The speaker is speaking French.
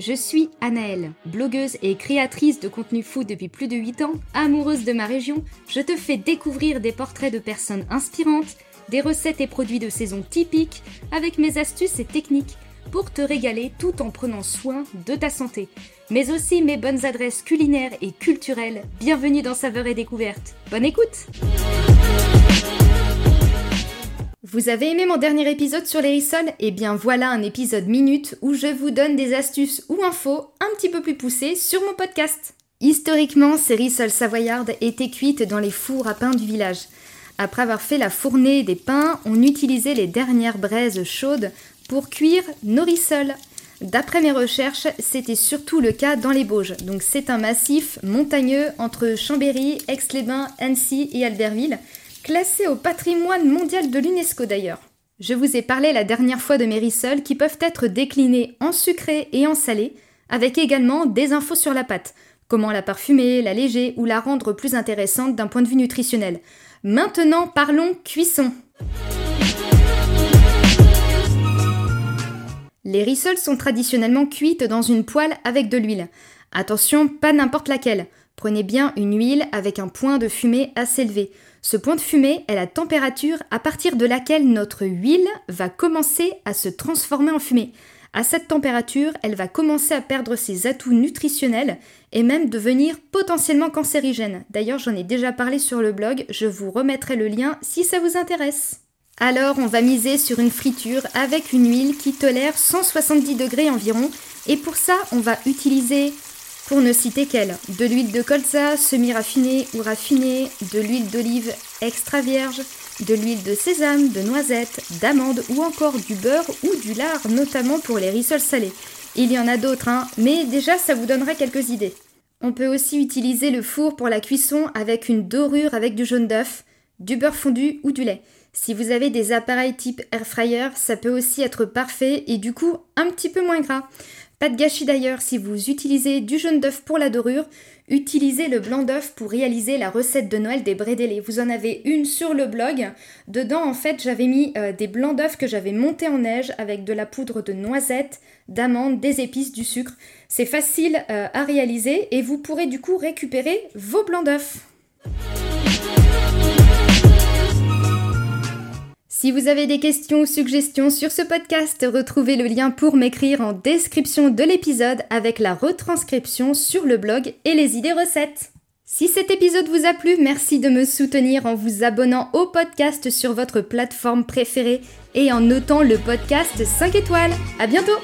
Je suis Anaëlle, blogueuse et créatrice de contenu food depuis plus de 8 ans, amoureuse de ma région, je te fais découvrir des portraits de personnes inspirantes, des recettes et produits de saison typiques, avec mes astuces et techniques pour te régaler tout en prenant soin de ta santé. Mais aussi mes bonnes adresses culinaires et culturelles. Bienvenue dans Saveurs et Découvertes. Bonne écoute vous avez aimé mon dernier épisode sur les rissoles Eh bien voilà un épisode minute où je vous donne des astuces ou infos un petit peu plus poussées sur mon podcast. Historiquement, ces rissoles savoyardes étaient cuites dans les fours à pain du village. Après avoir fait la fournée des pains, on utilisait les dernières braises chaudes pour cuire nos rissoles. D'après mes recherches, c'était surtout le cas dans les Bauges. Donc c'est un massif montagneux entre Chambéry, Aix-les-Bains, Annecy et Albertville classé au patrimoine mondial de l'UNESCO d'ailleurs. Je vous ai parlé la dernière fois de mes rissoles qui peuvent être déclinés en sucré et en salé, avec également des infos sur la pâte, comment la parfumer, l'alléger ou la rendre plus intéressante d'un point de vue nutritionnel. Maintenant parlons cuisson. Les rissoles sont traditionnellement cuites dans une poêle avec de l'huile. Attention, pas n'importe laquelle. Prenez bien une huile avec un point de fumée assez élevé. Ce point de fumée est la température à partir de laquelle notre huile va commencer à se transformer en fumée. À cette température, elle va commencer à perdre ses atouts nutritionnels et même devenir potentiellement cancérigène. D'ailleurs, j'en ai déjà parlé sur le blog, je vous remettrai le lien si ça vous intéresse. Alors, on va miser sur une friture avec une huile qui tolère 170 degrés environ et pour ça, on va utiliser pour ne citer qu'elle, de l'huile de colza semi-raffinée ou raffinée, de l'huile d'olive extra vierge, de l'huile de sésame, de noisette, d'amande ou encore du beurre ou du lard, notamment pour les rissoles salées. Il y en a d'autres, hein, mais déjà ça vous donnera quelques idées. On peut aussi utiliser le four pour la cuisson avec une dorure avec du jaune d'œuf, du beurre fondu ou du lait. Si vous avez des appareils type air fryer, ça peut aussi être parfait et du coup un petit peu moins gras. Pas de gâchis d'ailleurs, si vous utilisez du jaune d'œuf pour la dorure, utilisez le blanc d'œuf pour réaliser la recette de Noël des brédélés. Vous en avez une sur le blog. Dedans, en fait, j'avais mis euh, des blancs d'œuf que j'avais montés en neige avec de la poudre de noisette, d'amandes, des épices, du sucre. C'est facile euh, à réaliser et vous pourrez du coup récupérer vos blancs d'œuf. Si vous avez des questions ou suggestions sur ce podcast, retrouvez le lien pour m'écrire en description de l'épisode avec la retranscription sur le blog et les idées recettes. Si cet épisode vous a plu, merci de me soutenir en vous abonnant au podcast sur votre plateforme préférée et en notant le podcast 5 étoiles. À bientôt!